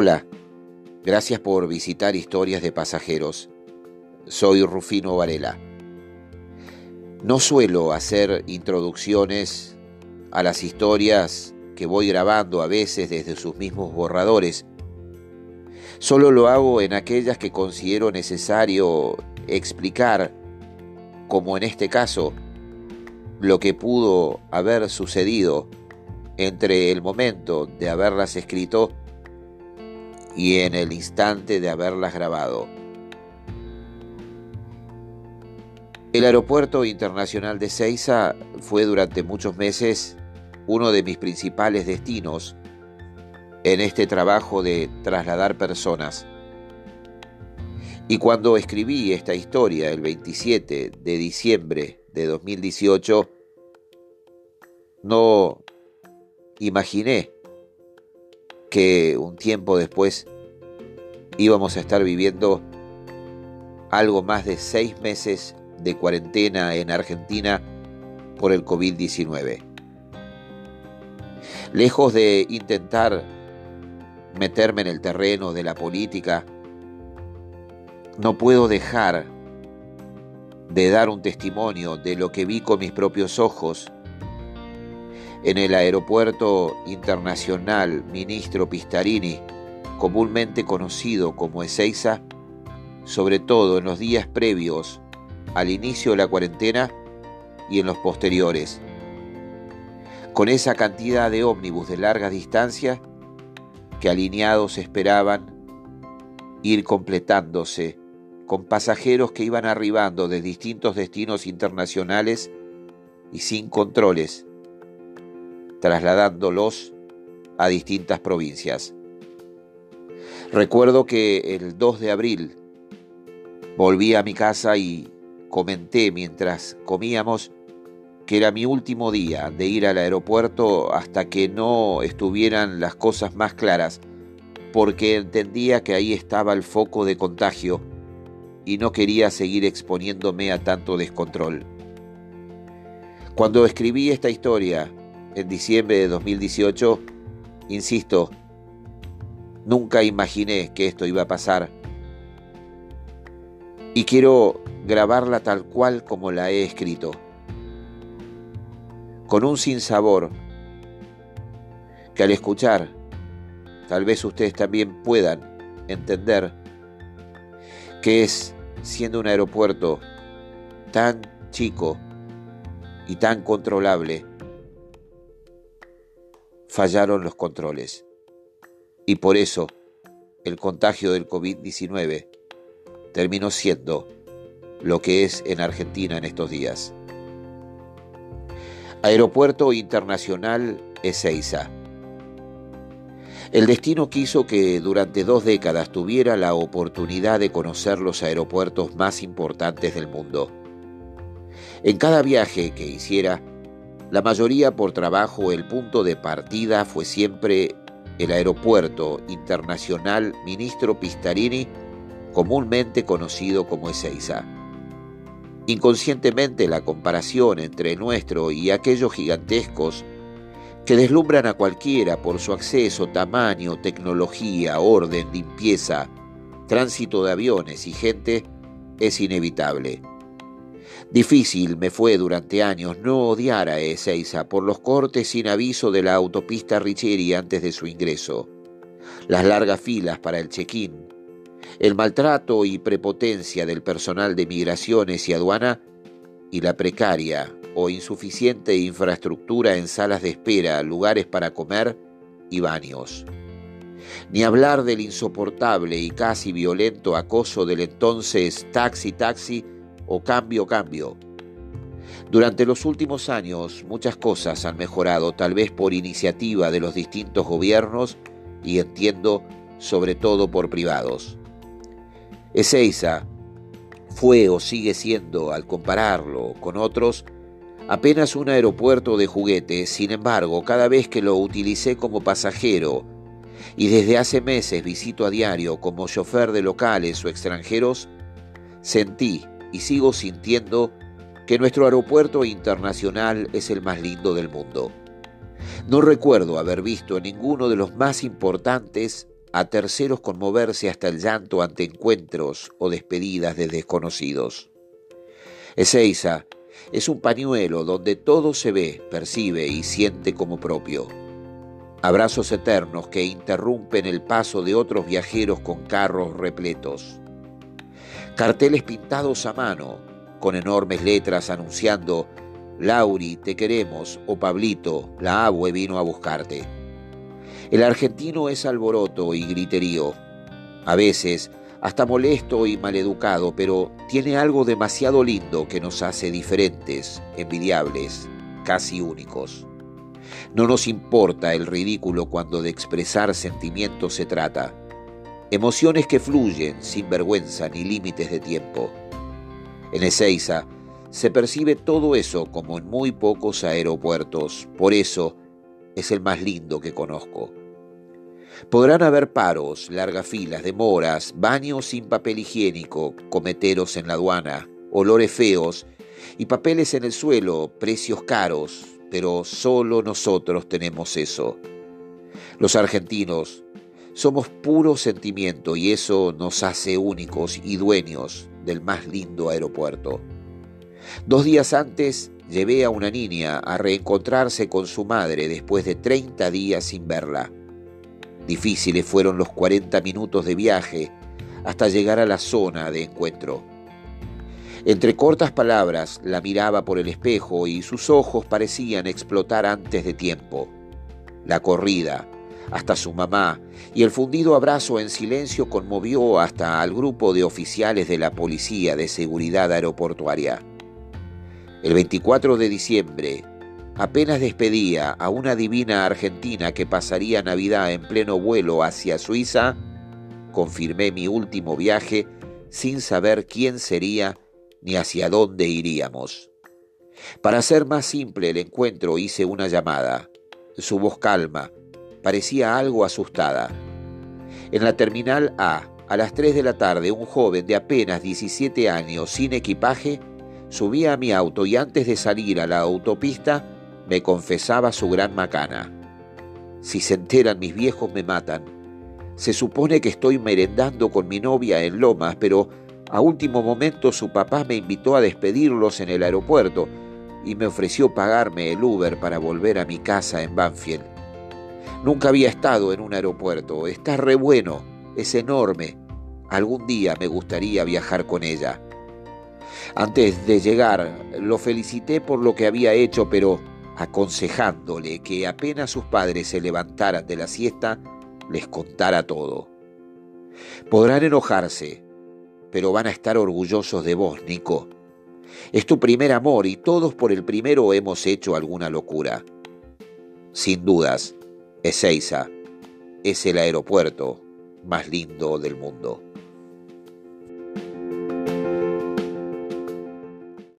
Hola, gracias por visitar Historias de Pasajeros. Soy Rufino Varela. No suelo hacer introducciones a las historias que voy grabando a veces desde sus mismos borradores. Solo lo hago en aquellas que considero necesario explicar, como en este caso, lo que pudo haber sucedido entre el momento de haberlas escrito y en el instante de haberlas grabado. El Aeropuerto Internacional de Ceiza fue durante muchos meses uno de mis principales destinos en este trabajo de trasladar personas. Y cuando escribí esta historia el 27 de diciembre de 2018, no imaginé que un tiempo después íbamos a estar viviendo algo más de seis meses de cuarentena en Argentina por el COVID-19. Lejos de intentar meterme en el terreno de la política, no puedo dejar de dar un testimonio de lo que vi con mis propios ojos en el Aeropuerto Internacional Ministro Pistarini, comúnmente conocido como Ezeiza, sobre todo en los días previos al inicio de la cuarentena y en los posteriores. Con esa cantidad de ómnibus de larga distancia que alineados esperaban ir completándose con pasajeros que iban arribando de distintos destinos internacionales y sin controles trasladándolos a distintas provincias. Recuerdo que el 2 de abril volví a mi casa y comenté mientras comíamos que era mi último día de ir al aeropuerto hasta que no estuvieran las cosas más claras, porque entendía que ahí estaba el foco de contagio y no quería seguir exponiéndome a tanto descontrol. Cuando escribí esta historia en diciembre de 2018, insisto, nunca imaginé que esto iba a pasar. Y quiero grabarla tal cual como la he escrito, con un sinsabor que al escuchar, tal vez ustedes también puedan entender que es, siendo un aeropuerto tan chico y tan controlable, fallaron los controles. Y por eso el contagio del COVID-19 terminó siendo lo que es en Argentina en estos días. Aeropuerto Internacional Ezeiza. El destino quiso que durante dos décadas tuviera la oportunidad de conocer los aeropuertos más importantes del mundo. En cada viaje que hiciera, la mayoría por trabajo, el punto de partida fue siempre el Aeropuerto Internacional Ministro Pistarini, comúnmente conocido como Ezeiza. Inconscientemente la comparación entre nuestro y aquellos gigantescos que deslumbran a cualquiera por su acceso, tamaño, tecnología, orden, limpieza, tránsito de aviones y gente, es inevitable. Difícil me fue durante años no odiar a Ezeiza por los cortes sin aviso de la autopista Richeri antes de su ingreso, las largas filas para el check-in, el maltrato y prepotencia del personal de migraciones y aduana y la precaria o insuficiente infraestructura en salas de espera, lugares para comer y baños. Ni hablar del insoportable y casi violento acoso del entonces taxi taxi o cambio, cambio. Durante los últimos años muchas cosas han mejorado, tal vez por iniciativa de los distintos gobiernos y entiendo sobre todo por privados. Ezeiza fue o sigue siendo, al compararlo con otros, apenas un aeropuerto de juguete, sin embargo, cada vez que lo utilicé como pasajero y desde hace meses visito a diario como chofer de locales o extranjeros, sentí y sigo sintiendo que nuestro aeropuerto internacional es el más lindo del mundo. No recuerdo haber visto en ninguno de los más importantes a terceros conmoverse hasta el llanto ante encuentros o despedidas de desconocidos. Ezeiza es un pañuelo donde todo se ve, percibe y siente como propio. Abrazos eternos que interrumpen el paso de otros viajeros con carros repletos. Carteles pintados a mano, con enormes letras anunciando Lauri, te queremos, o Pablito, la abue vino a buscarte. El argentino es alboroto y griterío, a veces hasta molesto y maleducado, pero tiene algo demasiado lindo que nos hace diferentes, envidiables, casi únicos. No nos importa el ridículo cuando de expresar sentimientos se trata. Emociones que fluyen sin vergüenza ni límites de tiempo. En Ezeiza se percibe todo eso como en muy pocos aeropuertos, por eso es el más lindo que conozco. Podrán haber paros, largas filas, demoras, baños sin papel higiénico, cometeros en la aduana, olores feos y papeles en el suelo, precios caros, pero solo nosotros tenemos eso. Los argentinos somos puro sentimiento y eso nos hace únicos y dueños del más lindo aeropuerto. Dos días antes llevé a una niña a reencontrarse con su madre después de 30 días sin verla. Difíciles fueron los 40 minutos de viaje hasta llegar a la zona de encuentro. Entre cortas palabras la miraba por el espejo y sus ojos parecían explotar antes de tiempo. La corrida, hasta su mamá, y el fundido abrazo en silencio conmovió hasta al grupo de oficiales de la Policía de Seguridad Aeroportuaria. El 24 de diciembre, apenas despedía a una divina argentina que pasaría Navidad en pleno vuelo hacia Suiza, confirmé mi último viaje sin saber quién sería ni hacia dónde iríamos. Para hacer más simple el encuentro hice una llamada. Su voz calma, parecía algo asustada. En la terminal A, a las 3 de la tarde, un joven de apenas 17 años sin equipaje Subí a mi auto y antes de salir a la autopista me confesaba su gran macana. Si se enteran mis viejos me matan. Se supone que estoy merendando con mi novia en Lomas, pero a último momento su papá me invitó a despedirlos en el aeropuerto y me ofreció pagarme el Uber para volver a mi casa en Banfield. Nunca había estado en un aeropuerto, está re bueno, es enorme. Algún día me gustaría viajar con ella. Antes de llegar, lo felicité por lo que había hecho, pero aconsejándole que apenas sus padres se levantaran de la siesta, les contara todo. Podrán enojarse, pero van a estar orgullosos de vos, Nico. Es tu primer amor y todos por el primero hemos hecho alguna locura. Sin dudas, Ezeiza es el aeropuerto más lindo del mundo.